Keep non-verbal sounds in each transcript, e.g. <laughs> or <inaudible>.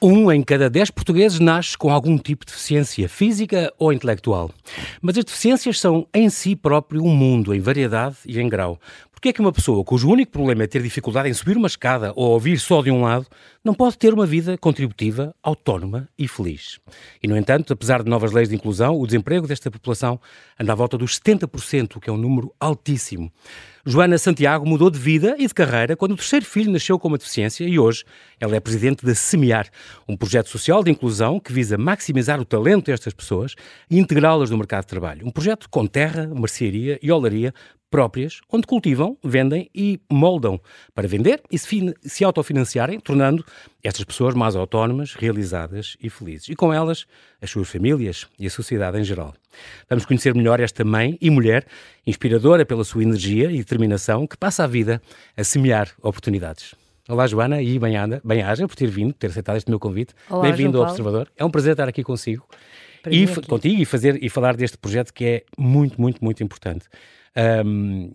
Um em cada dez portugueses nasce com algum tipo de deficiência física ou intelectual. Mas as deficiências são em si próprio um mundo, em variedade e em grau. Porque é que uma pessoa cujo único problema é ter dificuldade em subir uma escada ou ouvir só de um lado, não pode ter uma vida contributiva, autónoma e feliz? E, no entanto, apesar de novas leis de inclusão, o desemprego desta população anda à volta dos 70%, o que é um número altíssimo. Joana Santiago mudou de vida e de carreira quando o terceiro filho nasceu com uma deficiência e hoje ela é presidente da Semear, um projeto social de inclusão que visa maximizar o talento destas pessoas e integrá-las no mercado de trabalho. Um projeto com terra, mercearia e olaria próprias, onde cultivam, vendem e moldam para vender e se, se autofinanciarem, tornando estas pessoas mais autónomas, realizadas e felizes. E com elas, as suas famílias e a sociedade em geral. Vamos conhecer melhor esta mãe e mulher, inspiradora pela sua energia e determinação, que passa a vida a semear oportunidades. Olá, Joana, e bem-aja por ter vindo, ter aceitado este meu convite. Bem-vindo ao Observador. É um prazer estar aqui consigo. e contigo e fazer e falar deste projeto que é muito, muito, muito importante. Um,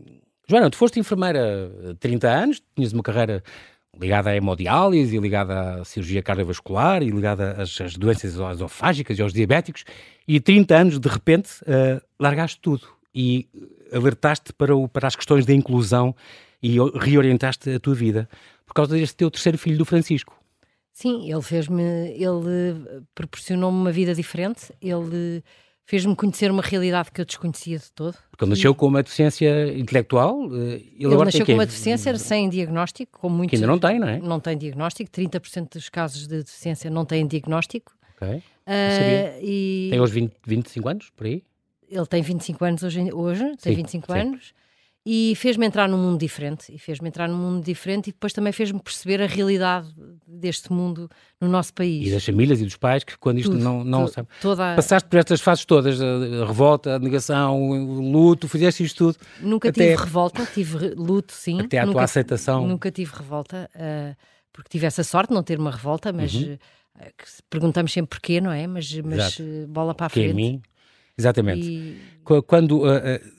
Joana, tu foste enfermeira há 30 anos, tinhas uma carreira ligada à hemodiálise, ligada à cirurgia cardiovascular e ligada às, às doenças esofágicas e aos diabéticos, e 30 anos, de repente, uh, largaste tudo e alertaste para, o, para as questões da inclusão e reorientaste a tua vida por causa deste teu terceiro filho do Francisco. Sim, ele fez-me, ele proporcionou-me uma vida diferente, ele fez-me conhecer uma realidade que eu desconhecia de todo. Porque ele nasceu com uma deficiência intelectual? Eh, ele, ele nasceu com uma deficiência sem diagnóstico, com muitos... Que ainda não tem, não é? Não tem diagnóstico, 30% dos casos de deficiência não têm diagnóstico. Ok, uh, e... Tem hoje 20, 25 anos, por aí? Ele tem 25 anos hoje, hoje tem sim, 25 sim. anos e fez-me entrar num mundo diferente e fez-me entrar num mundo diferente e depois também fez-me perceber a realidade deste mundo no nosso país. E das famílias e dos pais que quando isto Tudo, não, não to, sabe. Toda... Passaste por estas fases todas, a revolta, a negação, o luto, fizeste isto tudo. Nunca até... tive revolta, tive luto sim. Até a nunca, tua aceitação. Nunca tive revolta, uh, porque tive essa sorte de não ter uma revolta, mas uhum. uh, perguntamos sempre porquê, não é? Mas, mas uh, bola para a frente. É? Exatamente. E... Quando a,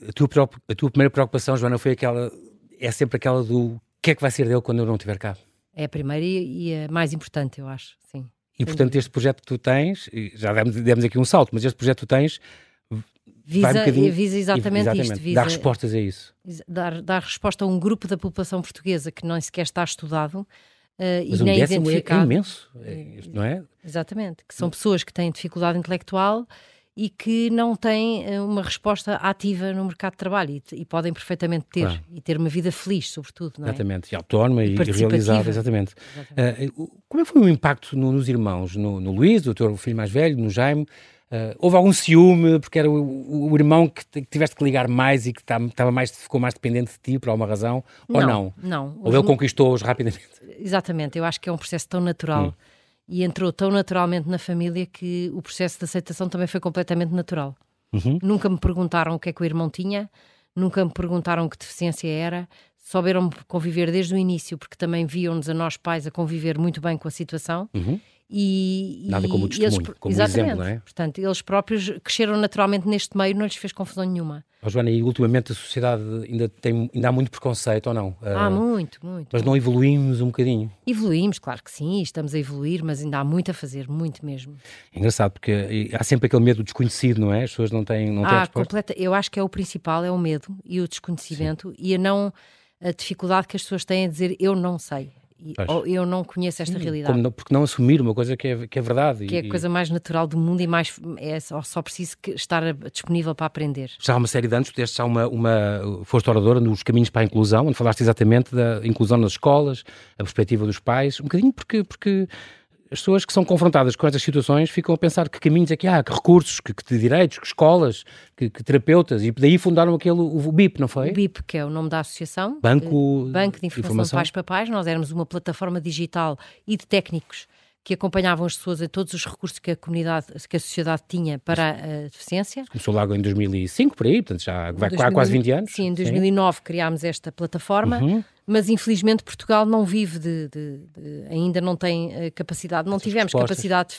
a, tua, a tua primeira preocupação, Joana, foi aquela, é sempre aquela do que é que vai ser dele quando eu não estiver cá? É a primeira e, e a mais importante, eu acho, sim. E portanto, este projeto que tu tens, já demos, demos aqui um salto, mas este projeto que tu tens visa, um visa exatamente, exatamente isto. Visa, dar respostas a isso. Dar, dar resposta a um grupo da população portuguesa que nem sequer está estudado uh, Mas e um nem é identificado. É imenso, é, não é? Exatamente, que são pessoas que têm dificuldade intelectual e que não têm eh, uma resposta ativa no mercado de trabalho e, e podem perfeitamente ter claro. e ter uma vida feliz, sobretudo. Não é? Exatamente, e autónoma e, e realizada, exatamente. exatamente. Uh, como é que foi o impacto no, nos irmãos, no, no Luís, o teu filho mais velho, no Jaime? Uh, houve algum ciúme, porque era o, o irmão que, que tiveste que ligar mais e que tá, mais, ficou mais dependente de ti por alguma razão, não, ou não? Não. Ou ele conquistou-os rapidamente? Exatamente, eu acho que é um processo tão natural. Hum e entrou tão naturalmente na família que o processo de aceitação também foi completamente natural. Uhum. Nunca me perguntaram o que é que o irmão tinha, nunca me perguntaram que deficiência era, souberam conviver desde o início, porque também viam-nos a nós pais a conviver muito bem com a situação. Uhum. E, Nada como testemunho, eles, como exemplo, não é? Portanto, eles próprios cresceram naturalmente neste meio, não lhes fez confusão nenhuma. Oh, Joana, e ultimamente a sociedade ainda, tem, ainda há muito preconceito, ou não? Há uh, muito, muito. Mas não evoluímos um bocadinho? Evoluímos, claro que sim, estamos a evoluir, mas ainda há muito a fazer, muito mesmo. É engraçado, porque há sempre aquele medo desconhecido, não é? As pessoas não têm, não têm ah, completa, Eu acho que é o principal, é o medo e o desconhecimento sim. e a não a dificuldade que as pessoas têm a dizer eu não sei. Ou eu não conheço esta realidade. Não, porque não assumir uma coisa que é, que é verdade. Que é a coisa mais natural do mundo e mais é só, só preciso estar disponível para aprender. Já há uma série de anos, tu já uma, uma, foste oradora nos Caminhos para a Inclusão, onde falaste exatamente da inclusão nas escolas, a perspectiva dos pais, um bocadinho porque, porque as pessoas que são confrontadas com estas situações ficam a pensar que caminhos é que há, que recursos, que, que direitos, que escolas, que, que, terapeutas, e daí fundaram aquele, o BIP, não foi? O BIP, que é o nome da associação. Banco, de, Banco de Informação, Informação. de Pais Papais. Nós éramos uma plataforma digital e de técnicos que acompanhavam as pessoas em todos os recursos que a comunidade, que a sociedade tinha para a deficiência. Começou logo em 2005, por aí, portanto já vai 2000, quase 20 anos. Sim, em 2009 sim. criámos esta plataforma. Uhum mas infelizmente Portugal não vive de, de, de ainda não tem uh, capacidade, não Essas tivemos respostas. capacidade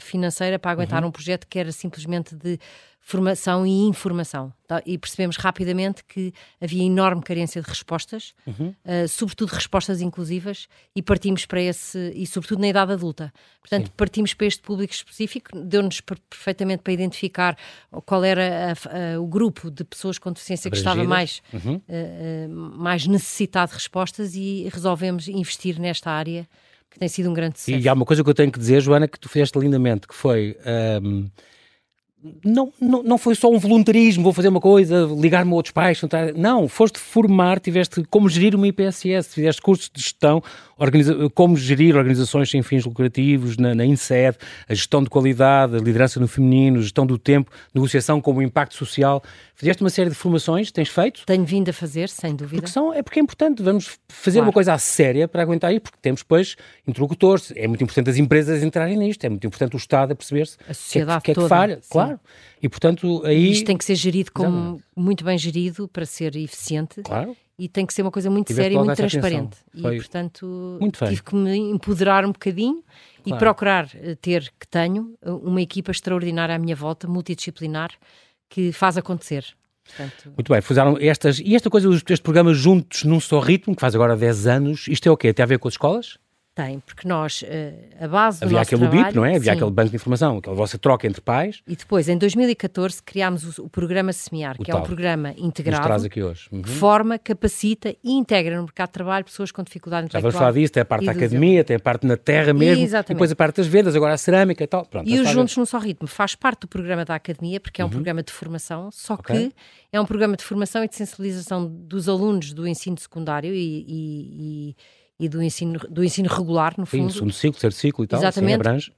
financeira para aguentar uhum. um projeto que era simplesmente de formação e informação. Tá? E percebemos rapidamente que havia enorme carência de respostas, uhum. uh, sobretudo respostas inclusivas, e partimos para esse, e sobretudo na idade adulta. Portanto, Sim. partimos para este público específico, deu-nos perfeitamente para identificar qual era a, a, o grupo de pessoas com deficiência que estava mais, uhum. uh, uh, mais necessitado de respostas e resolvemos investir nesta área que tem sido um grande sucesso. E há uma coisa que eu tenho que dizer, Joana, que tu fizeste lindamente, que foi. Um não, não, não foi só um voluntarismo, vou fazer uma coisa, ligar-me a outros pais. Não, foste formar, tiveste como gerir uma IPSS, fizeste cursos de gestão, organiza, como gerir organizações sem fins lucrativos na, na INSED, a gestão de qualidade, a liderança no feminino, a gestão do tempo, negociação como impacto social. Fizeste uma série de formações, tens feito? Tenho vindo a fazer, sem dúvida. Porque são, é porque é importante, vamos fazer claro. uma coisa à séria para aguentar aí, porque temos depois interlocutores. É muito importante as empresas entrarem nisto, é muito importante o Estado a perceber-se a sociedade que é que, toda, que falha. Sim. Claro. E portanto aí. Isto tem que ser gerido como muito bem gerido para ser eficiente. Claro e tem que ser uma coisa muito Tiveste séria e muito transparente. Foi e, portanto, tive que me empoderar um bocadinho claro. e procurar eh, ter, que tenho, eh, uma equipa extraordinária à minha volta, multidisciplinar, que faz acontecer. Portanto... Muito bem, fizeram estas, e esta coisa dos programas juntos num só ritmo, que faz agora 10 anos, isto é o quê? Tem a ver com as escolas? Tem, porque nós, eh, a base do Havia nosso aquele trabalho, BIP, não é? Havia sim. aquele banco de informação, aquela vossa troca entre pais. E depois, em 2014, criámos o, o programa Semear, que é um programa integrado aqui hoje. Uhum. que forma, capacita e integra no mercado de trabalho pessoas com dificuldade intelectual. Já vamos falar disso, tem a parte da academia, tem a parte na terra mesmo, Exatamente. e depois a parte das vendas, agora a cerâmica e tal. Pronto, e os Juntos num Só Ritmo faz parte do programa da academia, porque é um uhum. programa de formação, só okay. que é um programa de formação e de sensibilização dos alunos do ensino secundário e, e, e e do ensino, do ensino regular, no fundo. Sim, segundo ciclo, terceiro ciclo e tal, Exatamente, abrange.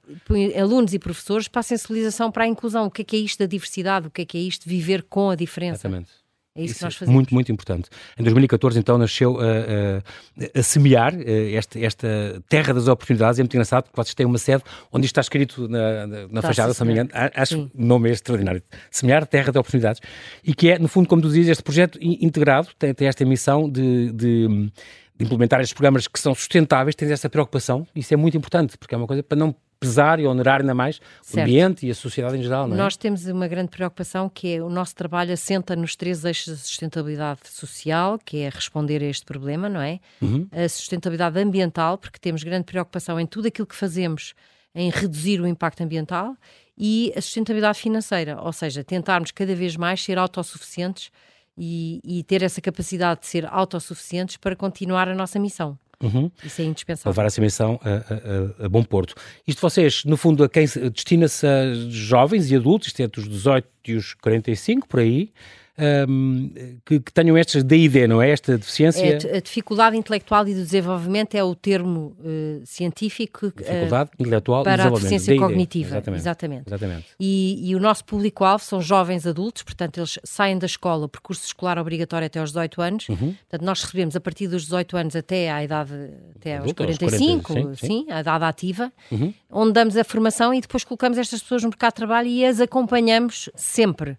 alunos e professores para a sensibilização, para a inclusão. O que é que é isto da diversidade? O que é que é isto de viver com a diferença? Exatamente. É isso, isso que nós fazemos. Muito, muito importante. Em 2014, então, nasceu a, a, a semear esta, esta terra das oportunidades. É muito engraçado porque vocês têm uma sede onde isto está escrito na, na, na tá, fachada, se não me engano. Acho que o nome é extraordinário. Semear terra de oportunidades. E que é, no fundo, como tu dizes, este projeto integrado tem, tem esta missão de, de de implementar estes programas que são sustentáveis, tens essa preocupação, isso é muito importante, porque é uma coisa para não pesar e onerar ainda mais certo. o ambiente e a sociedade em geral, não é? Nós temos uma grande preocupação que é o nosso trabalho assenta nos três eixos da sustentabilidade social, que é responder a este problema, não é? Uhum. A sustentabilidade ambiental, porque temos grande preocupação em tudo aquilo que fazemos em reduzir o impacto ambiental e a sustentabilidade financeira, ou seja, tentarmos cada vez mais ser autossuficientes e, e ter essa capacidade de ser autossuficientes para continuar a nossa missão. Uhum. Isso é indispensável. Levar essa missão a, a, a, bom porto. Isto vocês, no fundo, a quem destina-se a jovens e adultos, isto é entre os 18 e os 45, por aí, um, que, que, tenham estas DID, não é? Esta deficiência. É, a dificuldade intelectual e do desenvolvimento é o termo uh, científico. Dificuldade uh, intelectual para e desenvolvimento. a deficiência cognitiva. Exatamente. Exatamente. Exatamente. E, e, o nosso público-alvo são jovens adultos, portanto, eles saem da escola, percurso escolar obrigatório até aos 18 anos. Uhum. Portanto, nós recebemos a partir dos 18 anos até à idade, até aos 45, aos 40, sim, sim. sim, a idade ativa, uhum. onde damos a formação e depois colocamos estas pessoas no mercado de trabalho e as acompanhamos sempre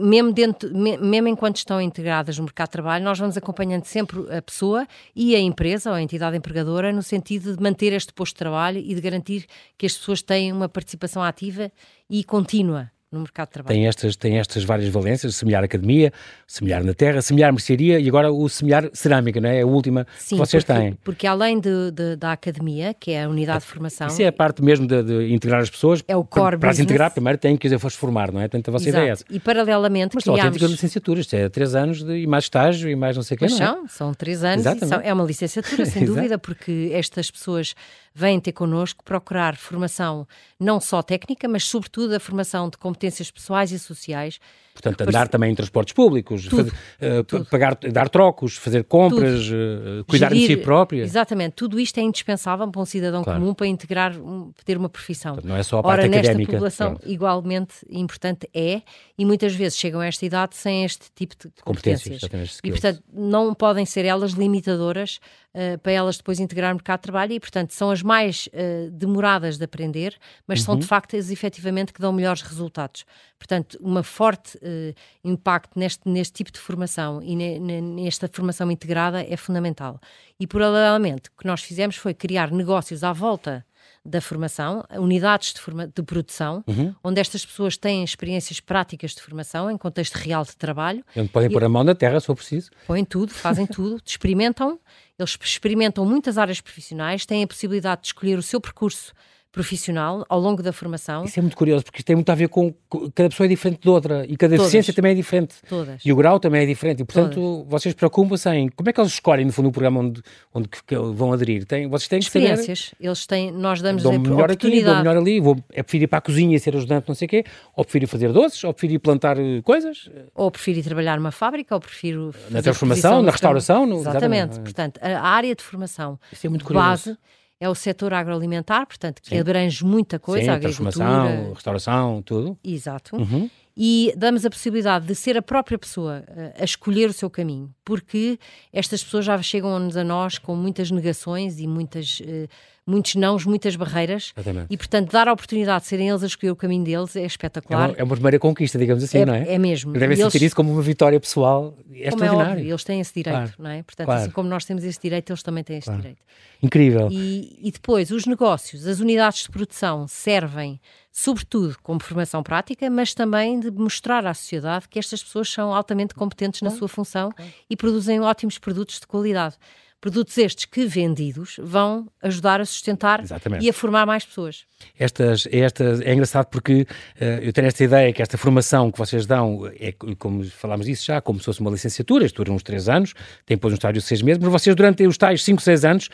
mesmo, dentro, mesmo enquanto estão integradas no mercado de trabalho, nós vamos acompanhando sempre a pessoa e a empresa ou a entidade empregadora no sentido de manter este posto de trabalho e de garantir que as pessoas têm uma participação ativa e contínua no mercado de trabalho. Tem estas, tem estas várias valências, semear academia, semear na terra, semear mercearia e agora o semear cerâmica, não é? é a última Sim, que vocês porque, têm. porque além de, de, da academia, que é a unidade de formação... Isso é a parte mesmo de, de integrar as pessoas. É o core Para, para as integrar, primeiro tem que dizer, formar, não é? Portanto, a vossa Exato. ideia é essa. E paralelamente Mas criámos... são autênticas licenciaturas, é três anos de, e mais estágio e mais não sei o que, não é? são, são três anos são, é uma licenciatura, sem <laughs> dúvida, porque estas pessoas vêm ter connosco procurar formação não só técnica, mas sobretudo a formação de competências pessoais e sociais. Portanto, andar também em transportes públicos, tudo, fazer, uh, tudo. pagar, dar trocos, fazer compras, uh, cuidar Gerir, de si própria. Exatamente, tudo isto é indispensável para um cidadão claro. comum para integrar, um, ter uma profissão. Portanto, não é só a parte Ora, académica. nesta população, Pronto. igualmente importante é, e muitas vezes chegam a esta idade sem este tipo de competências. competências e, portanto, não podem ser elas limitadoras uh, para elas depois integrar o mercado de trabalho e, portanto, são as mais demoradas de aprender, mas uhum. são de facto as efetivamente que dão melhores resultados. Portanto, uma forte uh, impacto neste, neste tipo de formação e ne, nesta formação integrada é fundamental. E, paralelamente, o que nós fizemos foi criar negócios à volta da formação, unidades de, forma, de produção, uhum. onde estas pessoas têm experiências práticas de formação em contexto real de trabalho. Onde podem e, pôr a mão na terra se for preciso. Põem tudo, fazem <laughs> tudo, experimentam, eles experimentam muitas áreas profissionais, têm a possibilidade de escolher o seu percurso profissional ao longo da formação. Isso é muito curioso, porque isto tem muito a ver com. Cada pessoa é diferente de outra e cada deficiência também é diferente. Todas. E o grau também é diferente. E, portanto, Todas. vocês preocupam-se em como é que eles escolhem, no fundo, o programa onde, onde vão aderir. Tem, vocês têm Experiências. Saber, eles têm, nós damos dou a melhor oportunidade. aqui, dou melhor ali. Vou, é preferir ir para a cozinha e ser ajudante, não sei o quê, ou preferir fazer doces, ou preferir plantar eh, coisas. Ou preferir trabalhar numa fábrica, ou prefiro. Na transformação, na restauração. No, exatamente. exatamente. Portanto, a área de formação. Isso é muito curioso. Base é o setor agroalimentar, portanto, que Sim. abrange muita coisa, Sim, a agricultura, restauração, tudo. Exato. Uhum. E damos a possibilidade de ser a própria pessoa a escolher o seu caminho, porque estas pessoas já chegam a nós com muitas negações e muitas uh, muitos nãos, muitas barreiras. Exatamente. E, portanto, dar a oportunidade de serem eles a escolher o caminho deles é espetacular. É uma, é uma primeira conquista, digamos assim, é, não é? É mesmo. Devem sentir isso como uma vitória pessoal. É como extraordinário. É eles têm esse direito, claro. não é? Portanto, claro. assim como nós temos esse direito, eles também têm esse claro. direito. Incrível. E, e depois, os negócios, as unidades de produção servem sobretudo como formação prática, mas também de mostrar à sociedade que estas pessoas são altamente competentes na sua função e produzem ótimos produtos de qualidade. Produtos estes que, vendidos, vão ajudar a sustentar Exatamente. e a formar mais pessoas. Estas, estas, é engraçado porque uh, eu tenho esta ideia que esta formação que vocês dão, é, como falámos disso já, como se fosse uma licenciatura, isto dura uns 3 anos, tem depois um estágio de 6 meses, mas vocês durante os tais 5, 6 anos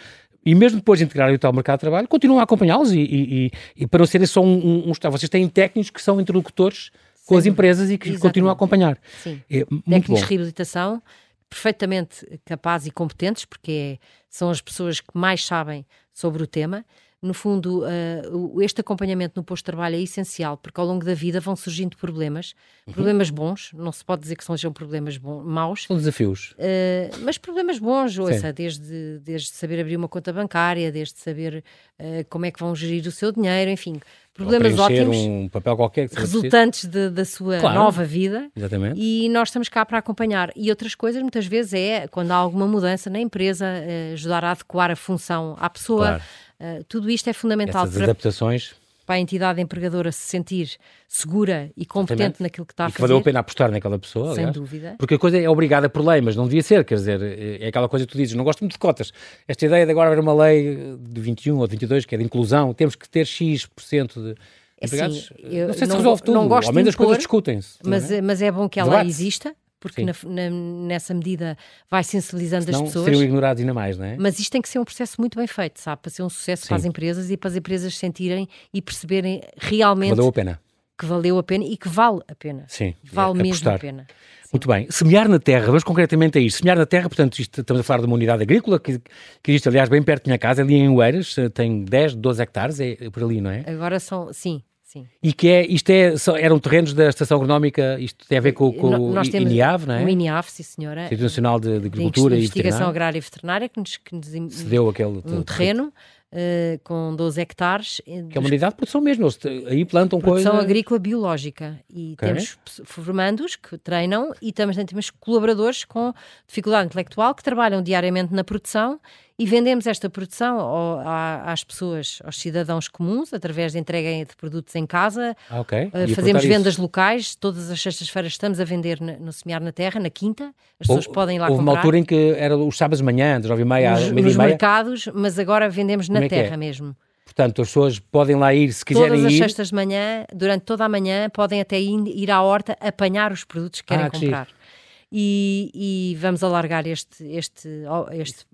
e mesmo depois de integrarem o tal mercado de trabalho, continuam a acompanhá-los e, e, e, para não serem só um, um, um, Vocês têm técnicos que são interlocutores com as empresas e que Exatamente. continuam a acompanhar. Sim. É, técnicos de reabilitação perfeitamente capazes e competentes, porque é, são as pessoas que mais sabem sobre o tema. No fundo, uh, este acompanhamento no posto de trabalho é essencial, porque ao longo da vida vão surgindo problemas, uhum. problemas bons, não se pode dizer que sejam problemas bons, maus. São desafios. Uh, mas problemas bons, ouça, desde, desde saber abrir uma conta bancária, desde saber uh, como é que vão gerir o seu dinheiro, enfim, problemas ótimos, um papel qualquer resultantes de, da sua claro. nova vida. Exatamente. E nós estamos cá para acompanhar. E outras coisas, muitas vezes, é quando há alguma mudança na empresa, ajudar a adequar a função à pessoa. Claro. Uh, tudo isto é fundamental Essas para, adaptações. para a entidade empregadora se sentir segura e competente Exatamente. naquilo que está e a fazer. que valeu a pena apostar naquela pessoa, Sem aliás. dúvida. Porque a coisa é obrigada por lei, mas não devia ser, quer dizer, é aquela coisa que tu dizes, não gosto muito de cotas. Esta ideia de agora haver uma lei de 21 ou de 22, que é de inclusão, temos que ter X% de é Assim, não sei se não, resolve tudo, não gosto ao menos as coisas discutem-se. Mas, é? mas é bom que ela exista, porque na, na, nessa medida vai sensibilizando Senão, as pessoas. seriam ignorados ainda mais, não é? Mas isto tem que ser um processo muito bem feito, sabe? Para ser um sucesso Sim. para as empresas e para as empresas sentirem e perceberem realmente. Que valeu a pena. Que valeu a pena e que vale a pena. Sim. Vale é, mesmo a pena. Muito bem. Semear na terra, vamos concretamente a isto. Semear na terra, portanto, isto, estamos a falar de uma unidade agrícola que, que existe, aliás, bem perto da minha casa, ali em Oeiras, tem 10, 12 hectares, é por ali, não é? Agora são, sim, Sim. E que é, isto é, eram terrenos da Estação Agronómica, isto tem a ver com, com Nós o INIAV, não é? O INIAV, sim senhora. Instituto Nacional de, de Agricultura de e Investigação Agrária e Veterinária, que nos, que nos cedeu aquele um terreno uh, com 12 hectares. Eh, que é uma unidade de produção mesmo, aí plantam produção coisa... Produção agrícola biológica. E okay. temos formandos que treinam e também temos colaboradores com dificuldade intelectual que trabalham diariamente na produção e vendemos esta produção às pessoas, aos cidadãos comuns, através de entrega de produtos em casa. Ah, okay. uh, fazemos vendas isso. locais, todas as sextas-feiras estamos a vender no, no Semear na Terra, na quinta, as pessoas Ou, podem ir lá houve comprar. uma altura em que era os sábados de manhã, das nove e meia nos, meia Nos mercados, mas agora vendemos na é terra é? mesmo. Portanto, as pessoas podem lá ir se quiserem Todas ir. Todas as sextas de manhã, durante toda a manhã, podem até ir, ir à horta apanhar os produtos que querem ah, que comprar. Giro e, e, vamos alargar este, este, este...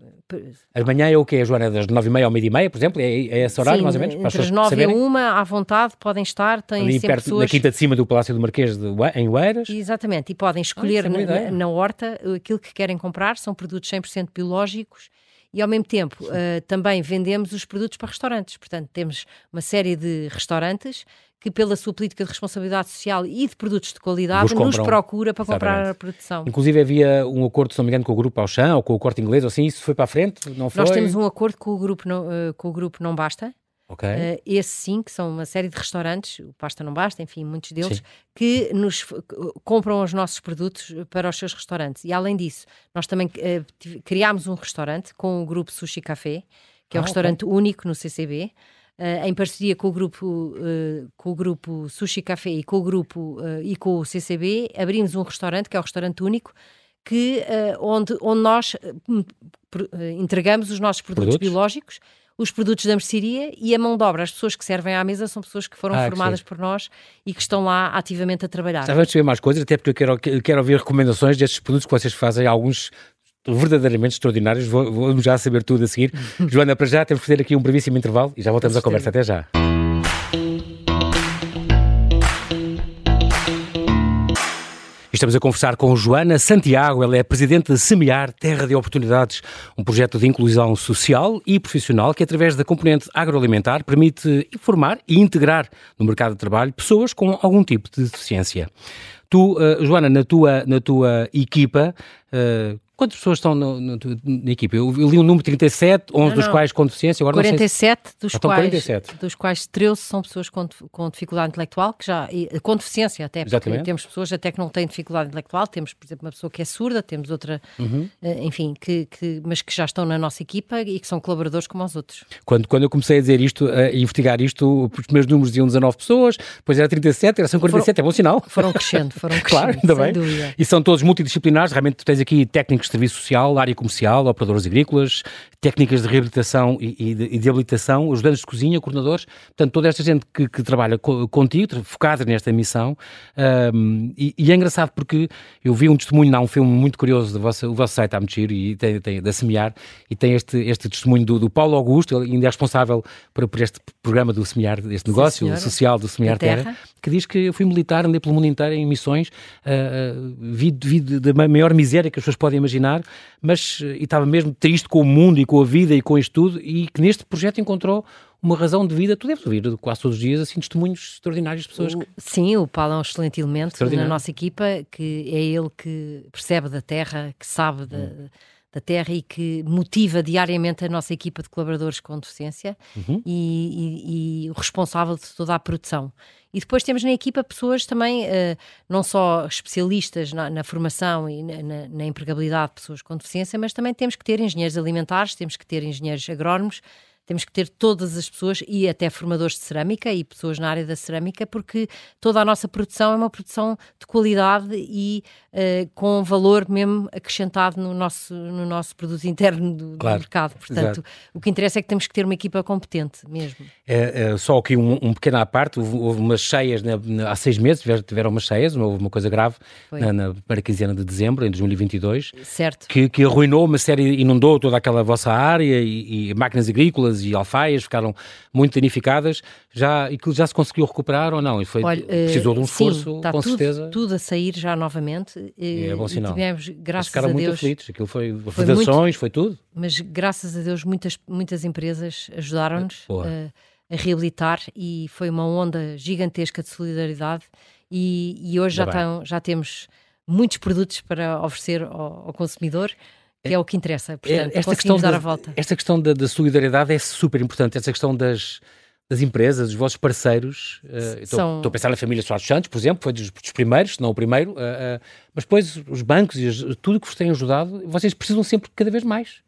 A manhã é o quê, Joana? Das nove e meia ao meio e meia, por exemplo? É, é esse horário, Sim, mais ou menos? Entre as nove e uma, à vontade, podem estar, têm Ali sempre perto, pessoas... Na quinta de cima do Palácio do Marquês de, em Oeiras? Exatamente, e podem escolher ah, é na, na, horta aquilo que querem comprar, são produtos 100% biológicos, e ao mesmo tempo uh, também vendemos os produtos para restaurantes. Portanto, temos uma série de restaurantes que, pela sua política de responsabilidade social e de produtos de qualidade, nos procura para Exatamente. comprar a produção. Inclusive havia um acordo, se não me engano, com o grupo Auchan ou com o Corte Inglês, ou assim, isso foi para a frente? Não foi? Nós temos um acordo com o grupo Não, uh, com o grupo não Basta. Okay. Uh, esse sim, que são uma série de restaurantes, o Pasta Não Basta, enfim, muitos deles, sim. que nos compram os nossos produtos para os seus restaurantes. E além disso, nós também uh, criámos um restaurante com o grupo Sushi Café, que é um ah, restaurante okay. único no CCB, em parceria com o grupo, com o grupo Sushi Café e com o grupo e com o CCB, abrimos um restaurante que é o restaurante único que, onde, onde nós entregamos os nossos produtos, produtos? biológicos os produtos da mercearia e a mão de obra. As pessoas que servem à mesa são pessoas que foram ah, formadas que por nós e que estão lá ativamente a trabalhar. Já vamos ver mais coisas, até porque eu quero, quero ouvir recomendações destes produtos que vocês fazem, alguns verdadeiramente extraordinários. Vamos já saber tudo a seguir. <laughs> Joana, para já temos que fazer aqui um brevíssimo intervalo e já voltamos à conversa. Até já. Estamos a conversar com Joana Santiago, ela é presidente da Semear Terra de Oportunidades, um projeto de inclusão social e profissional que, através da componente agroalimentar, permite informar e integrar no mercado de trabalho pessoas com algum tipo de deficiência. Tu, uh, Joana, na tua, na tua equipa, uh, Quantas pessoas estão no, no, na equipe? Eu, li um número 37, 11 não, dos não. quais com deficiência. Agora 47, se... dos, ah, quais, 47. dos quais 13 são pessoas com, com dificuldade intelectual, que já, com deficiência até, porque Exatamente. temos pessoas até que não têm dificuldade intelectual, temos, por exemplo, uma pessoa que é surda, temos outra, uhum. Eh, enfim, que, que, mas que já estão na nossa equipa e que são colaboradores como os outros. Quando, quando eu comecei a dizer isto, a investigar isto, os primeiros números diziam 19 pessoas, depois era 37, era 47, foram, é bom sinal. Foram crescendo, foram <laughs> crescendo, claro, ainda bem. Dúvida. E são todos multidisciplinares, realmente tu tens aqui técnicos de serviço social, área comercial, operadores agrícolas, técnicas de reabilitação e, e, de, e de, habilitação, ajudantes de cozinha, coordenadores, portanto, toda esta gente que, que trabalha co, contigo, focada nesta missão, um, e, e, é engraçado porque eu vi um testemunho, não, um filme muito curioso, do vosso, o vosso site muito giro, e tem, tem, da Semear, e tem este, este testemunho do, do Paulo Augusto, ele ainda é responsável por, por este programa do Semear, deste negócio Sim, social do Semear Terra. Terra. que diz que eu fui militar, andei pelo mundo inteiro em missões, uh, uh, vi, vi da maior miséria que as pessoas podem imaginar, mas e estava mesmo triste com o mundo e com a vida e com isto tudo, e que neste projeto encontrou uma razão de vida. Tu deves ouvir quase todos os dias assim testemunhos extraordinários de pessoas. Que... Sim, o Paulo é um excelente elemento na nossa equipa, que é ele que percebe da terra, que sabe. Hum da terra e que motiva diariamente a nossa equipa de colaboradores com deficiência uhum. e, e, e, o responsável de toda a produção. E depois temos na equipa pessoas também, uh, não só especialistas na, na formação e na, na, na, empregabilidade de pessoas com deficiência, mas também temos que ter engenheiros alimentares, temos que ter engenheiros agrónomos, temos que ter todas as pessoas e até formadores de cerâmica e pessoas na área da cerâmica, porque toda a nossa produção é uma produção de qualidade e uh, com valor mesmo acrescentado no nosso, no nosso produto interno do, claro, do mercado. Portanto, exato. o que interessa é que temos que ter uma equipa competente mesmo. É, é só aqui um, um, pequeno à parte, houve, houve umas cheias né, há seis meses, tiveram, tiveram umas cheias, houve uma coisa grave na, na primeira quinzena de dezembro, em 2022, certo. Que, que arruinou uma série, inundou toda aquela vossa área e, e máquinas agrícolas e alfaias ficaram muito danificadas, já, e que já se conseguiu recuperar ou não? E foi, Olha, precisou de um esforço, sim, com tudo, certeza. tudo a sair já novamente. É bom sinal. Tivemos, graças ficaram a muito Deus, aflitos, aquilo foi, foi fundações, foi tudo. Mas graças a Deus muitas, muitas empresas ajudaram-nos a, a, reabilitar e foi uma onda gigantesca de solidariedade e, e hoje já, tão, já temos muitos produtos para oferecer ao, ao consumidor que é o que interessa. É, portanto, esta questão dar da, a volta. Esta questão da, da, solidariedade é super importante. Esta questão das, das empresas, dos vossos parceiros. Uh, São... Estou a pensar na família Soares Santos, por exemplo, foi dos, dos primeiros, se não o primeiro. Uh, uh, mas depois os bancos e as, tudo que vos têm ajudado, vocês precisam sempre cada vez mais.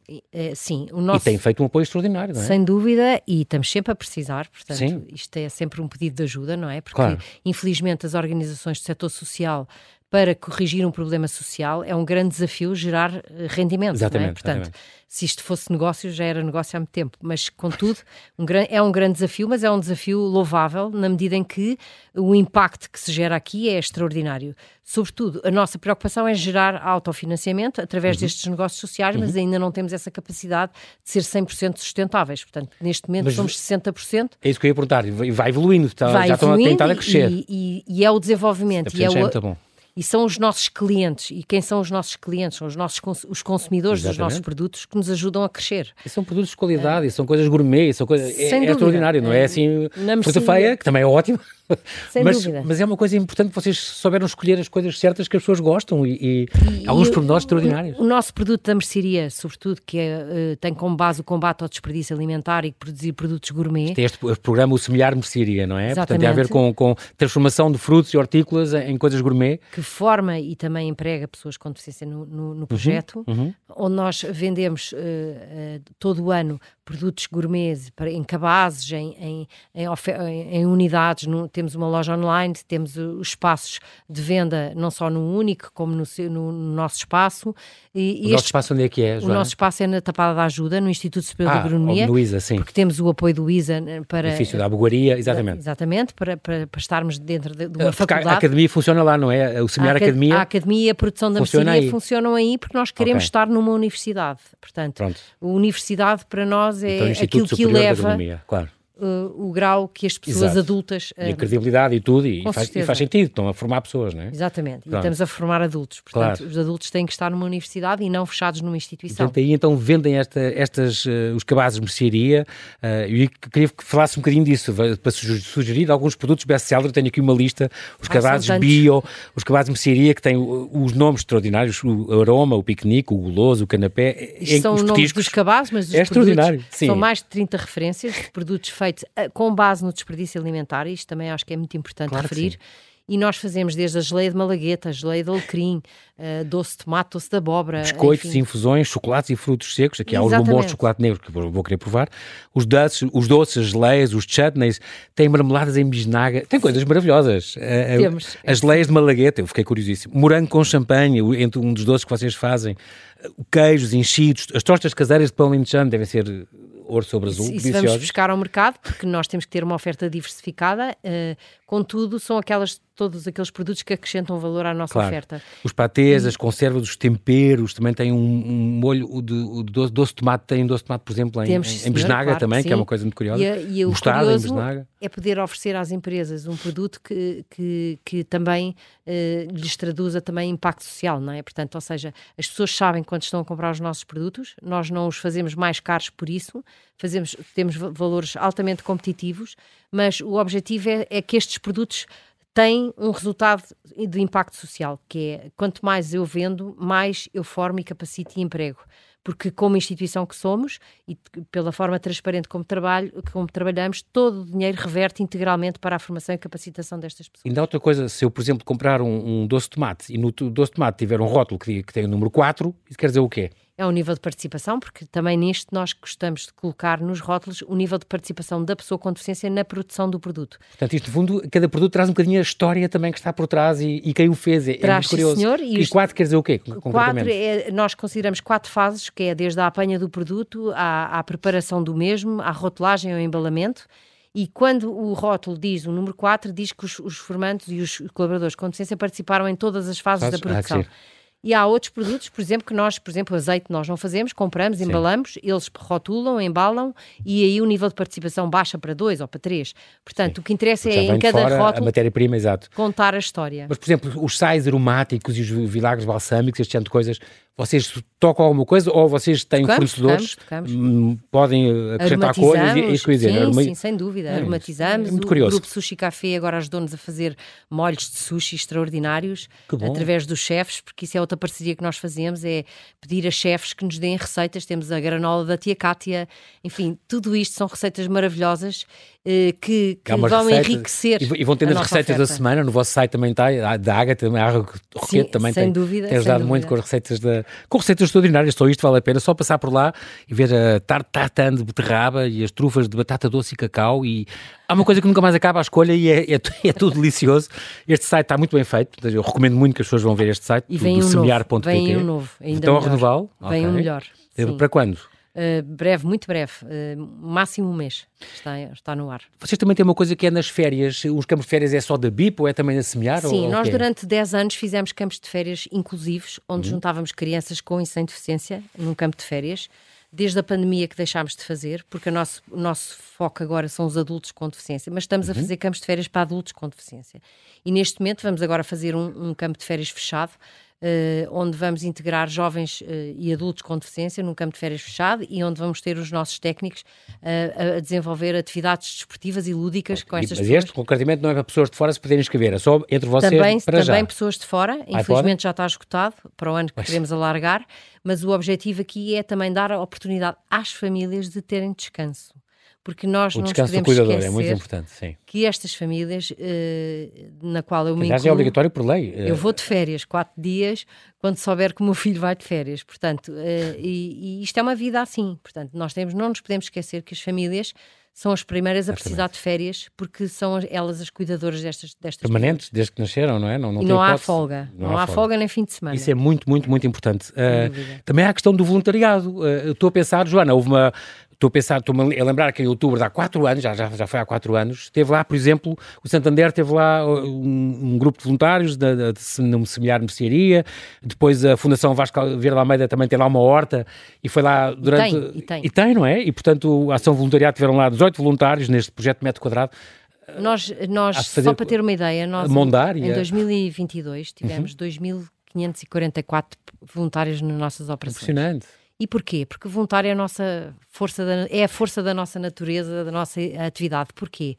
sim, o nosso... E têm feito um apoio extraordinário, não é? Sem dúvida, e estamos sempre a precisar, portanto, sim. isto é sempre um pedido de ajuda, não é? Porque, claro. infelizmente, as organizações do setor social para corrigir um problema social é um grande desafio gerar eh, rendimento. Exatamente, é? Portanto, exatamente. se isto fosse negócio, já era negócio há muito tempo. Mas, contudo, um, é um grande desafio, mas é um desafio louvável na medida em que o impacto que se gera aqui é extraordinário. Sobretudo, a nossa preocupação é gerar autofinanciamento através uhum. destes negócios sociais, uhum. mas ainda não temos essa capacidade de ser 100% sustentáveis. Portanto, neste momento mas, somos 60%. É isso que eu ia perguntar. Vai evoluindo, está, vai já estão a tentar a crescer. E, e, e, é o desenvolvimento. E é o, é bom e são os nossos clientes. E quem são os nossos clientes? São os nossos os consumidores Exatamente. dos nossos produtos que nos ajudam a crescer. E são produtos de qualidade, é. e são coisas gourmet, são coisas, é, é extraordinário, não é, é assim, Na fruta feia, que também é ótimo. <laughs> Sem mas, dúvida. Mas é uma coisa importante que vocês souberam escolher as coisas certas que as pessoas gostam e, e, e alguns pormenores extraordinários. O, o, nosso produto da mercearia, sobretudo, que é, uh, tem como base o combate ao desperdício alimentar e produzir produtos gourmet. Tem este programa, o Semelhar Mercearia, não é? Exatamente. Portanto, tem a ver com, com transformação de frutos e hortícolas em coisas gourmet. Que forma e também emprega pessoas com deficiência no, no, no projeto, uhum, uhum. onde nós vendemos uh, uh, todo o ano produtos gourmets em cabazes, em, em, em, em unidades. No, temos uma loja online, temos os espaços de venda não só no único, como no, no, no nosso espaço. E, o este, nosso espaço onde é que é, Joana? O nosso espaço é na Tapada da Ajuda, no Instituto Superior ah, de Agronomia. no ISA, sim. Porque temos o apoio do ISA eh, para... Edifício da Abogaria, exatamente. Exatamente, para, para, para estarmos dentro de, de uma porque faculdade. A academia funciona lá, não é? O Semear Academia... A academia e a produção da funciona aí. funcionam aí porque nós queremos okay. estar numa universidade. Portanto, Pronto. a universidade para nós é então, aquilo que leva... Claro uh, o grau que as pessoas Exato. adultas. Uh, e a credibilidade e tudo, e faz, e faz, sentido, estão a formar pessoas, não é? Exatamente, Pronto. e estamos a formar adultos. Portanto, claro. os adultos têm que estar numa universidade e não fechados numa instituição. Portanto, aí então vendem esta, estas, uh, os cabazes de mercearia, e queria que falasse um bocadinho disso, para sugerir alguns produtos best-seller. Tenho aqui uma lista: os cabazes bio, os cabazes de mercearia, que têm os nomes extraordinários: o aroma, o piquenique, o guloso, o canapé. Isto são os nomes dos cabazes, mas os é extraordinário. Sim. são mais de 30 referências de produtos feitos feito eh, com base no desperdício alimentar, isto também acho que é muito importante claro referir. E nós fazemos desde a geleia de malagueta, a geleia de alecrim, uh, <laughs> doce de tomate, doce de abóbora. Biscoitos, enfim. infusões, chocolates e frutos secos. Aqui Exatamente. há os bombons de chocolate negro que vou, querer provar. Os doces, os doces, as geleias, os chutneys, tem marmeladas em bisnaga. Tem coisas maravilhosas. Uh, Temos. As geleias de malagueta, eu fiquei curiosíssimo. Morango com champanhe, entre um dos doces que vocês fazem. Queijos, enchidos, as tostas caseiras de pão lentejano devem ser ouro sobre azul. Isso, isso vamos buscar ao mercado, porque nós temos que ter uma oferta diversificada. Uh, contudo, são aquelas todos aqueles produtos que acrescentam valor à nossa claro. oferta. Os patês, e... as conservas, os temperos, também têm um, um molho de, de doce, doce, de tomate, tem doce de tomate, por exemplo, em, Temos, em, em bisnaga claro, também, que é uma coisa muito curiosa. E, e o Mostarda em bisnaga. é poder oferecer às empresas um produto que, que, que também eh, lhes traduza também impacto social, não é? Portanto, ou seja, as pessoas sabem quando estão a comprar os nossos produtos, nós não os fazemos mais caros por isso, fazemos, temos valores altamente competitivos, mas o objetivo é, é que estes produtos tem um resultado de impacto social, que é quanto mais eu vendo, mais eu formo e capacito e emprego. Porque, como instituição que somos e pela forma transparente como, trabalho, como trabalhamos, todo o dinheiro reverte integralmente para a formação e capacitação destas pessoas. Ainda outra coisa, se eu, por exemplo, comprar um, um doce de tomate e no doce de tomate tiver um rótulo que, que tem o número 4, isso quer dizer o quê? É o nível de participação, porque também neste nós gostamos de colocar nos rótulos o nível de participação da pessoa com deficiência na produção do produto. Portanto, isto, no fundo, cada produto traz um bocadinho a história também que está por trás e, e quem o fez. É, traz, é curioso. Senhor, e, e quatro quer dizer o quê? Quatro, é, nós consideramos quatro fases, que é desde a apanha do produto à, à preparação do mesmo, à rotulagem ao embalamento. E quando o rótulo diz o número 4, diz que os, os formantes e os colaboradores com deficiência participaram em todas as fases da produção. Ah, e há outros produtos, por exemplo, que nós, por exemplo, azeite nós não fazemos, compramos, Sim. embalamos, eles rotulam, embalam e aí o nível de participação baixa para 2 ou para 3. Portanto, Sim. o que interessa é em cada rótulo a matéria-prima, exato. contar a história. Mas, por exemplo, os sais aromáticos e os vinagres balsâmicos, este tipo de coisas, vocês tocam alguma coisa ou vocês têm tocamos, fornecedores? Tocamos, tocamos. Hum, podem acrescentar coisas e isso dizer. Sim, Aroma... sim, sem dúvida. É, Aromatizamos. É muito curioso. O grupo Sushi Café agora ajudou-nos a fazer molhos de sushi extraordinários através dos chefes, porque isso é outra parceria que nós fazemos, é pedir a chefes que nos deem receitas. Temos a granola da tia Cátia, enfim, tudo isto são receitas maravilhosas eh, que, que vão receitas, enriquecer. E, vão tendo as receitas oferta. da semana, no vosso site também está, da Ágata, também, a Roquete também sem tem, dúvida, tem ajudado muito com as receitas da. Com receitas extraordinárias, só isto vale a pena, só passar por lá e ver a tartatan de beterraba e as trufas de batata doce e cacau e há uma coisa que nunca mais acaba a escolha e é, é, <laughs> é tudo delicioso. Este site está muito bem feito, eu recomendo muito que as pessoas vão ver este site, e vem do, um semear.pt. Vem um novo, ainda Estão a renová-lo? Vem okay. um melhor. Eh, sim. Para quando? Uh, breve, muito breve, uh, máximo um mês está, está no ar. Vocês também têm uma coisa que é nas férias, os campos de férias é só da BIP ou é também na Semear? Sim, ou, nós durante 10 anos fizemos campos de férias inclusivos, onde uhum. juntávamos crianças com e sem deficiência num campo de férias, desde a pandemia que deixámos de fazer, porque o nosso, o nosso foco agora são os adultos com deficiência, mas estamos uhum. a fazer campos de férias para adultos com deficiência. E neste momento vamos agora fazer um, um campo de férias fechado, onde vamos integrar jovens uh, e adultos com deficiência num campo de férias fechado e onde vamos ter os nossos técnicos uh, a desenvolver atividades desportivas e lúdicas com estas mas pessoas. Mas este, concretamente, não é para pessoas de fora se poderem inscrever, é só entre vocês também, para Também já. pessoas de fora, infelizmente já está esgotado para o ano que pois. queremos alargar, mas o objetivo aqui é também dar a oportunidade às famílias de terem descanso porque nós o não descanso podemos do cuidador é muito importante, sim. que estas famílias, uh, na qual eu me Aliás, incluo, é obrigatório por lei. Eu vou de férias, quatro dias, quando souber que o meu filho vai de férias, portanto, uh, e, e, isto é uma vida assim, portanto, nós temos, não nos podemos esquecer que as famílias são as primeiras a precisar de férias, porque são elas as cuidadoras destas, destas Permanentes, desde que nasceram, não é? Não, não, não há folga, não, não há, folga. folga. nem fim de semana. Isso é muito, muito, muito importante. Uh, também há a questão do voluntariado. Uh, estou a pensar, Joana, houve uma, Estou a pensar, estou-me a lembrar que em outubro, há quatro anos, já, já, já foi há quatro anos, teve lá, por exemplo, o Santander teve lá uh, um, um grupo de voluntários de, de, de, de semelhar mercearia, depois a Fundação Vasco Verde Almeida também tem lá uma horta e foi lá durante... E tem, e tem. E tem, não é? E, portanto, a Ação Voluntariado tiveram lá 18 voluntários neste projeto Metro Quadrado. Nós, nós só para ter uma ideia, nós em 2022 tivemos uhum. 2.544 voluntários nas nossas operações. Impressionante. E porquê? Porque voluntário é a nossa força, da, é a força da nossa natureza, da nossa atividade. Porquê?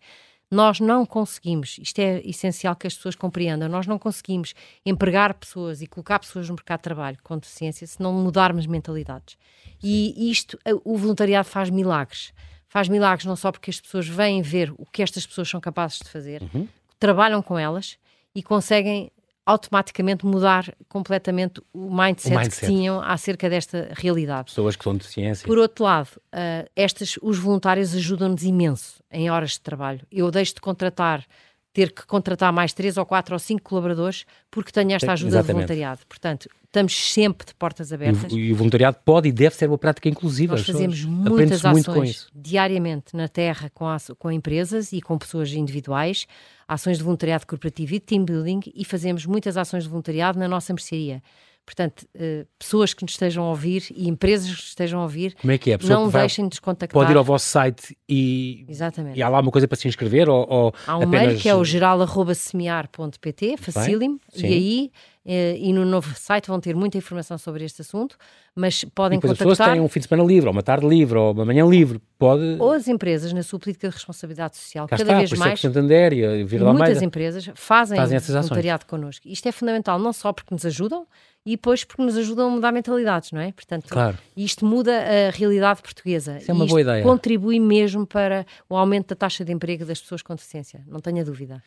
Nós não conseguimos, isto é essencial que as pessoas compreendam, nós não conseguimos empregar pessoas e colocar pessoas no mercado de trabalho com deficiência se não mudarmos mentalidades. E isto, o voluntariado faz milagres. Faz milagres não só porque as pessoas vêm ver o que estas pessoas são capazes de fazer, uhum. trabalham com elas e conseguem automaticamente mudar completamente o mindset, o mindset, que tinham acerca desta realidade. Pessoas que são de ciência. Por outro lado, uh, estas, os voluntários ajudam-nos imenso em horas de trabalho. Eu deixo de contratar ter que contratar mais três ou quatro ou cinco colaboradores porque tenho esta ajuda Exatamente. de voluntariado. Portanto, estamos sempre de portas abertas. E, o voluntariado pode e deve ser uma prática inclusiva. Nós fazemos muitas ações diariamente na Terra com, com empresas e com pessoas individuais, ações de voluntariado corporativo e de team building e fazemos muitas ações de voluntariado na nossa mercearia. Portanto, uh, pessoas que nos estejam a ouvir e empresas que estejam a ouvir, Como é que é? não deixem de nos contactar. Pode ir ao vosso site e, Exatamente. e há lá uma coisa para se inscrever? Ou, ou há um apenas... mail que é o geral.semear.pt, facílimo, e aí eh, e no novo site vão ter muita informação sobre este assunto, mas podem e contactar... as pessoas têm um fim de semana livre, ou uma tarde livre, ou uma manhã livre, pode... Ou as empresas, na sua política de responsabilidade social, Cá cada está, vez por mais... Santander e, e muitas empresas fazem, fazem voluntariado connosco. Isto é fundamental, não só porque nos ajudam, e depois porque nos ajudam a mudar mentalidades, não é? Portanto, claro. isto muda a realidade portuguesa. Isso é uma boa ideia. contribui mesmo para o aumento da taxa de emprego das pessoas com deficiência, não tenha dúvida.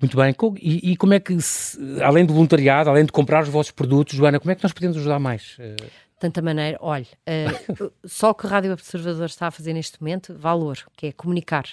Muito bem. E, e como é que, se, além do voluntariado, além de comprar os vossos produtos, Joana, como é que nós podemos ajudar mais? Tanta maneira. Olha, uh, <laughs> só o que o Rádio Observador está a fazer neste momento, valor, que é comunicar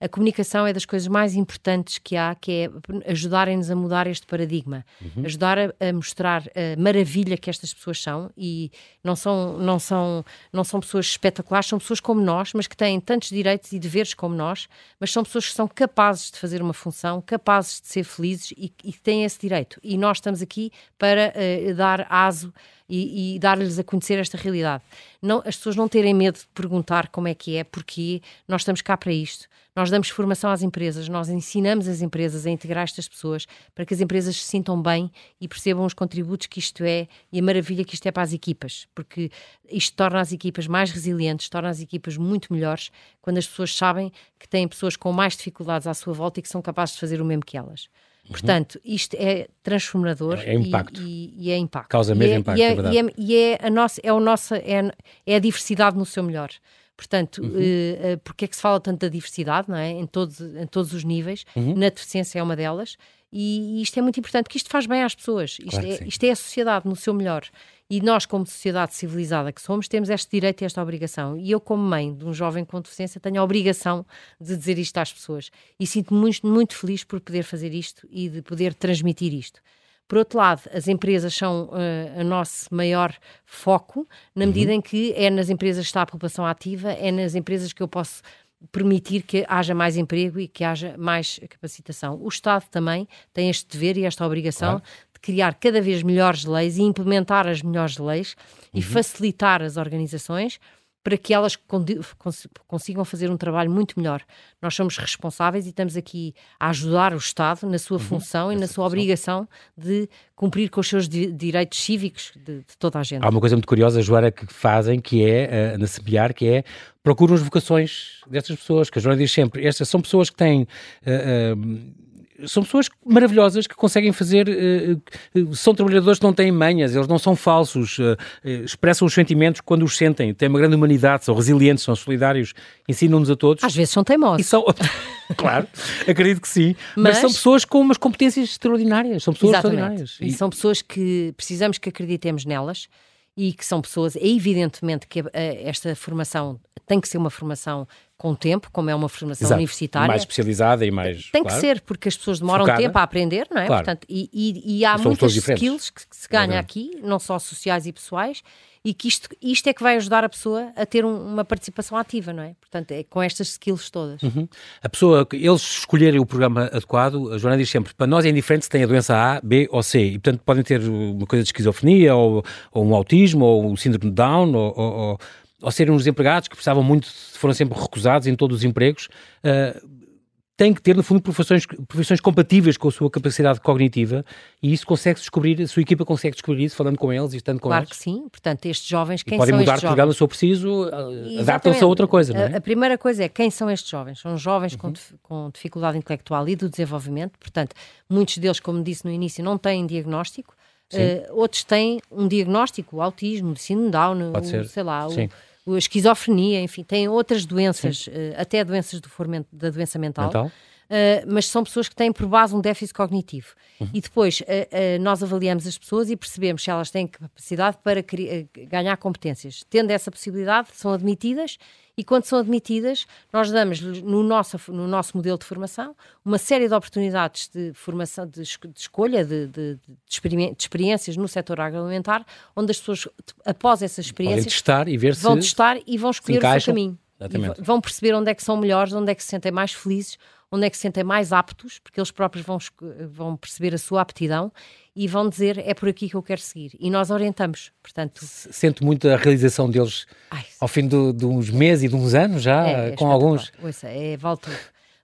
a comunicação é das coisas mais importantes que há, que é ajudarem-nos a mudar este paradigma, uhum. ajudar a, a, mostrar a maravilha que estas pessoas são e não são, não, são, não são pessoas espetaculares, são pessoas como nós, mas que têm tantos direitos e deveres como nós, mas são pessoas que são capazes de fazer uma função, capazes de ser felizes e, e têm esse direito. E nós estamos aqui para uh, dar aso e, e dar-lhes a conhecer esta realidade. Não, as pessoas não terem medo de perguntar como é que é, porque nós estamos cá para isto. Nós damos formação às empresas, nós ensinamos as empresas a integrar estas pessoas para que as empresas se sintam bem e percebam os contributos que isto é e a maravilha que isto é para as equipas, porque isto torna as equipas mais resilientes, torna as equipas muito melhores quando as pessoas sabem que têm pessoas com mais dificuldades à sua volta e que são capazes de fazer o mesmo que elas. Uhum. Portanto, isto é transformador é, é impacto. E, e, e, é impacto. Causa mesmo é, impacto, é, e, é, e é a nossa, é o é, é a diversidade no seu melhor. Portanto, uhum. uh, porque é que se fala tanto da diversidade, não é? Em todos, em todos os níveis, uhum. na deficiência é uma delas, e, e, isto é muito importante, porque isto faz bem às pessoas, isto, claro é, isto é a sociedade no seu melhor. E nós, como sociedade civilizada que somos, temos este direito e esta obrigação. E eu, como mãe de um jovem com deficiência, tenho a obrigação de dizer isto às pessoas. E sinto-me muito, muito feliz por poder fazer isto e de poder transmitir isto. Por outro lado, as empresas são uh, o nosso maior foco, na uhum. medida uhum. em que é nas empresas que está a população ativa, é nas empresas que eu posso permitir que haja mais emprego e que haja mais capacitação. O Estado também tem este dever e esta obrigação claro de criar cada vez melhores leis e implementar as melhores leis uhum. e facilitar as organizações para que elas consigam fazer um trabalho muito melhor. Nós somos responsáveis e estamos aqui a ajudar o Estado na sua uhum, função e na sua função. obrigação de cumprir com os seus di direitos cívicos de, de, toda a gente. Há uma coisa muito curiosa, Joana, que fazem, que é, uh, na SEBIAR, que é procuram as vocações destas pessoas, que a Joana diz sempre, estas são pessoas que têm... Uh, uh, são pessoas maravilhosas que conseguem fazer, uh, são trabalhadores que não têm manhas, eles não são falsos, uh, expressam os sentimentos quando os sentem, têm uma grande humanidade, são resilientes, são solidários, ensinam-nos a todos. Às vezes são teimosos. São... <laughs> claro, acredito que sim, mas... mas... são pessoas com umas competências extraordinárias, são pessoas Exatamente. extraordinárias. E... e são pessoas que precisamos que acreditemos nelas e que são pessoas, é evidentemente que esta formação tem que ser uma formação com tempo, como é uma formação Exato. universitária. Mais especializada e mais. Tem claro, que ser, porque as pessoas demoram Focada. tempo a aprender, não é? Claro. Portanto, e, e, e há muitas skills que, se ganha aqui, não só sociais e pessoais, e que isto, isto é que vai ajudar a pessoa a ter um, uma participação ativa, não é? Portanto, é com estas skills todas. Uhum. A pessoa, eles escolherem o programa adequado, a Joana diz sempre, para nós é indiferente se tem a doença A, B ou C, e portanto podem ter uma coisa de esquizofrenia, ou, ou um autismo, ou um síndrome de Down, ou, ou ou serem uns empregados que precisavam muito, foram sempre recusados em todos os empregos, uh, têm que ter, no fundo, profissões, profissões compatíveis com a sua capacidade cognitiva e isso consegue descobrir, a sua equipa consegue descobrir isso falando com eles e estando com claro eles. Claro que sim, portanto, estes jovens, quem podem são mudar de programa se for preciso, adaptam-se a outra coisa, não é? A, a, primeira coisa é quem são estes jovens? São jovens uhum. com, com dificuldade intelectual e do desenvolvimento, portanto, muitos deles, como disse no início, não têm diagnóstico, uh, outros têm um diagnóstico, o autismo, o síndrome Down, o, sei lá, o, a esquizofrenia, enfim, têm outras doenças, uh, até doenças do formento, da doença mental. mental. Uh, mas são pessoas que têm por base um déficit cognitivo. Uhum. E depois uh, uh, nós avaliamos as pessoas e percebemos se elas têm capacidade para ganhar competências. Tendo essa possibilidade, são admitidas e quando são admitidas, nós damos no nosso, no nosso modelo de formação uma série de oportunidades de formação, de, de escolha, de, de, de, experiências no setor agroalimentar, onde as pessoas, após essas experiências, testar e ver vão testar e vão escolher o seu caminho. Vão perceber onde é que são melhores, onde é que se sentem mais felizes, onde é que se sentem mais aptos, porque eles próprios vão, vão perceber a sua aptidão e vão dizer é por aqui que eu quero seguir. E nós orientamos, portanto... Sento muito a realização deles Ai, ao fim de, de, uns meses e de uns anos já, é, é com alguns... Ouça, é, vale tudo.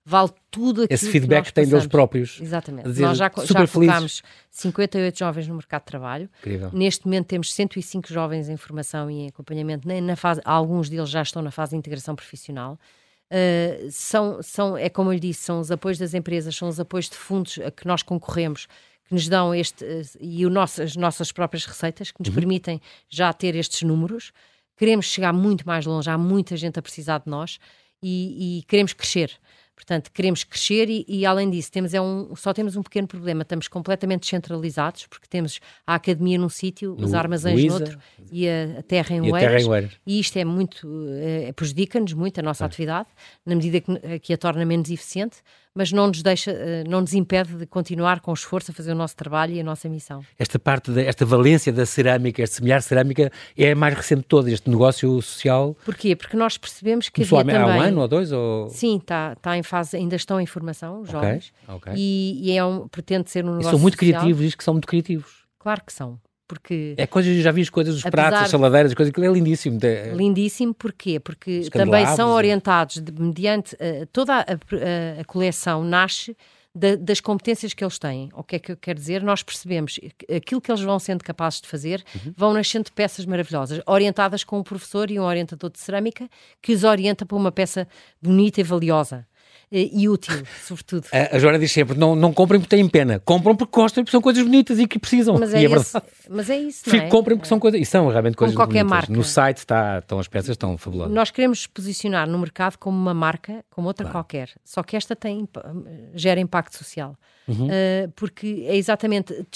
Vale tudo aquilo Esse feedback que, têm deles próprios. Exatamente. Dizer, nós já, já colocámos 58 jovens no mercado de trabalho. Incrível. Neste momento temos 105 jovens em formação e em acompanhamento. Nem na fase, alguns deles já estão na fase de integração profissional. Uh, são, são, é como eu lhe disse, são os apoios das empresas, são os apoios de fundos a que nós concorremos, que nos dão este, uh, e o nosso, as nossas próprias receitas, que nos uhum. permitem já ter estes números. Queremos chegar muito mais longe, há muita gente a precisar de nós e, e queremos crescer. Portanto, queremos crescer e, e, além disso, temos é um, só temos um pequeno problema. Estamos completamente descentralizados, porque temos a academia num sítio, os armazéns Luísa, noutro e a, a terra em Oeiras. E isto é muito, é, prejudica-nos muito a nossa atividade, na medida que, que a torna menos eficiente mas não nos deixa, eh, não nos impede de continuar com esforço a fazer o nosso trabalho e a nossa missão. Esta parte, da, esta valência da cerâmica, este semelhar cerâmica, é a mais recente de todo, este negócio social. Porquê? Porque nós percebemos que havia também... há um ano ou dois? Ou... Sim, está tá em fase, ainda estão em formação, os jovens, okay, okay. E, e, é um, pretende ser um negócio e são muito social. criativos, diz que são muito criativos. Claro que são porque... É coisas, já vi as coisas, os pratos, as saladeiras, as coisas, aquilo é lindíssimo. É... Lindíssimo porquê? Porque também são orientados de, mediante uh, toda a, a, a, coleção nasce da, das competências que eles têm. O que é que eu quero dizer? Nós percebemos aquilo que eles vão sendo capazes de fazer uhum. vão nascendo peças maravilhosas, orientadas com um professor e um orientador de cerâmica que os orienta para uma peça bonita e valiosa. E útil, <laughs> sobretudo. A, a Joana diz sempre: não, não comprem porque têm pena, compram porque gostam porque são coisas bonitas e que precisam. Mas é, e é isso. Mas é isso. Fico, é? Comprem porque são coisas. E são realmente coisas como qualquer bonitas. Marca. No site está, estão as peças, estão fabulosas. Nós queremos posicionar no mercado como uma marca, como outra claro. qualquer. Só que esta tem, gera impacto social. Uhum. Uh, porque é exatamente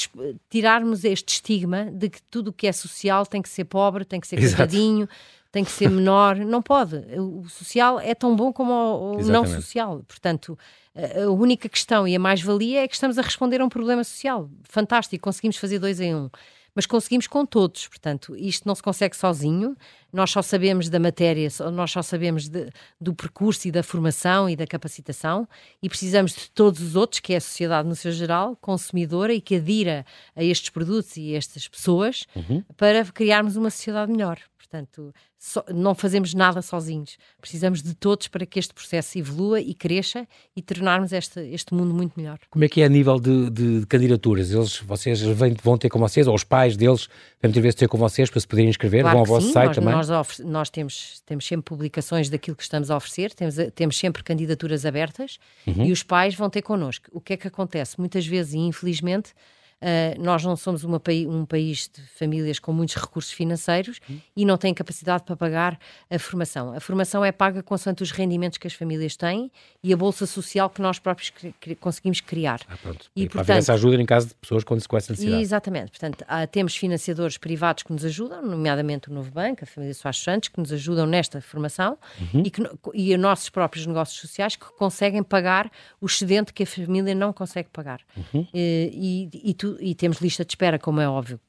tirarmos este estigma de que tudo o que é social tem que ser pobre, tem que ser coitadinho tem que ser menor, <laughs> não pode. O social é tão bom como o, não social. Portanto, a única questão e a mais-valia é que estamos a responder a um problema social. Fantástico, conseguimos fazer dois em um mas conseguimos com todos. Portanto, isto não se consegue sozinho, nós só sabemos da matéria, nós só sabemos de, do percurso e da formação e da capacitação e precisamos de todos os outros, que é a sociedade no seu geral, consumidora e que adira a estes produtos e a estas pessoas, uhum. para criarmos uma sociedade melhor. Portanto, so, não fazemos nada sozinhos. Precisamos de todos para que este processo evolua e cresça e tornarmos este, este mundo muito melhor. Como é que é a nível de, de, candidaturas? Eles, vocês vêm, vão ter com vocês, ou os pais deles vêm vezes ter com vocês para se poderem inscrever? Claro vão ao vosso sim, site nós, também? Nós, nós, temos, temos sempre publicações daquilo que estamos a oferecer, temos, temos sempre candidaturas abertas uhum. e os pais vão ter connosco. O que é que acontece? Muitas vezes, e infelizmente, Uh, nós não somos uma, um país de famílias com muitos recursos financeiros uhum. e não têm capacidade para pagar a formação. A formação é paga consoante os rendimentos que as famílias têm e a bolsa social que nós próprios cri conseguimos criar. Ah, e, e portanto, essa ajuda em caso de pessoas com, com essa necessidade. Exatamente. Portanto, há, temos financiadores privados que nos ajudam, nomeadamente o Novo Banco, a família Soares Santos, que nos ajudam nesta formação uhum. e, que, e os nossos próprios negócios sociais que conseguem pagar o excedente que a família não consegue pagar. Uhum. E, e, e tu e temos lista de espera, como é óbvio.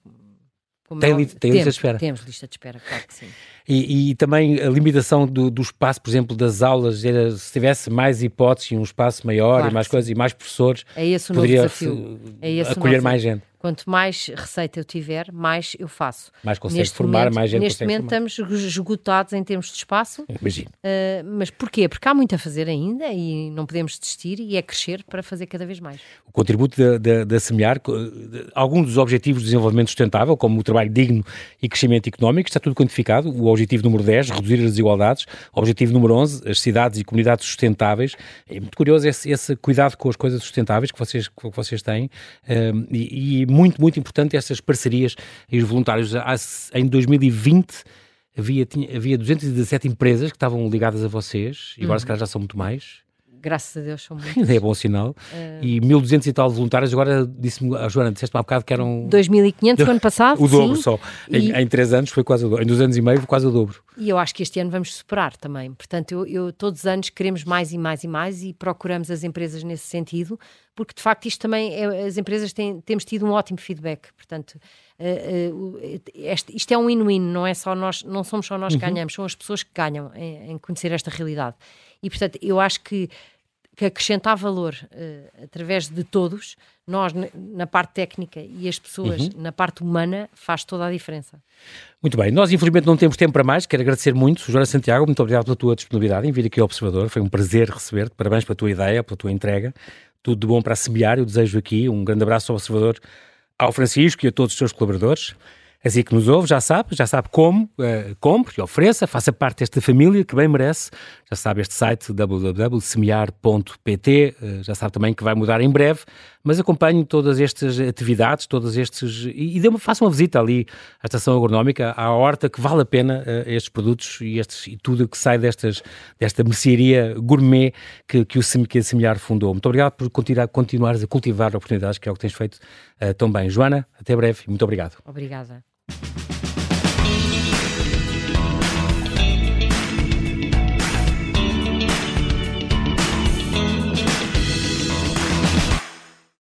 Como tem, é óbvio. tem temos, lista de espera? Temos lista de espera, claro que sim. E, e também a limitação do, do, espaço, por exemplo, das aulas, era, se tivesse mais hipóteses, um espaço maior claro e mais coisas, e mais professores, é esse o poderia desafio. É esse acolher mais gente. Quanto mais receita eu tiver, mais eu faço. Mais consegue neste formar, momento, mais gente Neste momento formar. estamos esgotados em termos de espaço. Imagino. Uh, mas porquê? Porque há muito a fazer ainda e não podemos desistir e é crescer para fazer cada vez mais. O contributo da, da, da SEMEAR, alguns dos objetivos de desenvolvimento sustentável, como o trabalho digno e crescimento económico, está tudo quantificado. O objetivo número 10, reduzir as desigualdades. Objetivo número 11, as cidades e comunidades sustentáveis. É muito curioso esse, esse cuidado com as coisas sustentáveis que vocês, que vocês têm uh, e, e muito, muito importante importante essas parcerias e os voluntários. Em 2020 havia, tinha, havia 217 empresas que estavam ligadas a vocês e agora uhum. se calhar já são muito mais graças a Deus são muitos. é bom sinal. Uh... E 1.200 e tal voluntários, agora disse-me a Joana, disseste-me há bocado que eram... 2.500 o ano passado, <laughs> O dobro sim. só. E... Em, em três anos foi quase o dobro. Em dois anos e meio foi quase o dobro. E eu acho que este ano vamos superar também. Portanto, eu, eu todos os anos queremos mais e mais e mais e procuramos as empresas nesse sentido, porque de facto isto também, é, as empresas têm, temos tido um ótimo feedback. Portanto, este, isto é um win-win, não é só nós, não somos só nós que uhum. ganhamos, são as pessoas que ganham em, em conhecer esta realidade. E portanto, eu acho que que acrescentar valor uh, através de todos, nós na parte técnica e as pessoas uhum. na parte humana, faz toda a diferença. Muito bem, nós infelizmente não temos tempo para mais, quero agradecer muito, Joana Santiago, muito obrigado pela tua disponibilidade em vir aqui ao Observador, foi um prazer receber-te, parabéns pela tua ideia, pela tua entrega, tudo de bom para semear, eu desejo aqui um grande abraço ao Observador, ao Francisco e a todos os seus colaboradores. Assim que nos ouve, já sabe, já sabe como, uh, compre e ofereça, faça parte desta família que bem merece. Já sabe este site www.semear.pt, uh, já sabe também que vai mudar em breve, mas acompanhe todas estas atividades, todas estes e, e dê uma, visita ali à estação agronómica, à horta, que vale a pena uh, estes produtos e, estes, e tudo que sai destas, desta mercearia gourmet que, que, o, que a Semear fundou. Muito obrigado por continuar, continuares a cultivar oportunidades, que é o que tens feito tão bem. Joana, até breve e muito obrigado. Obrigada.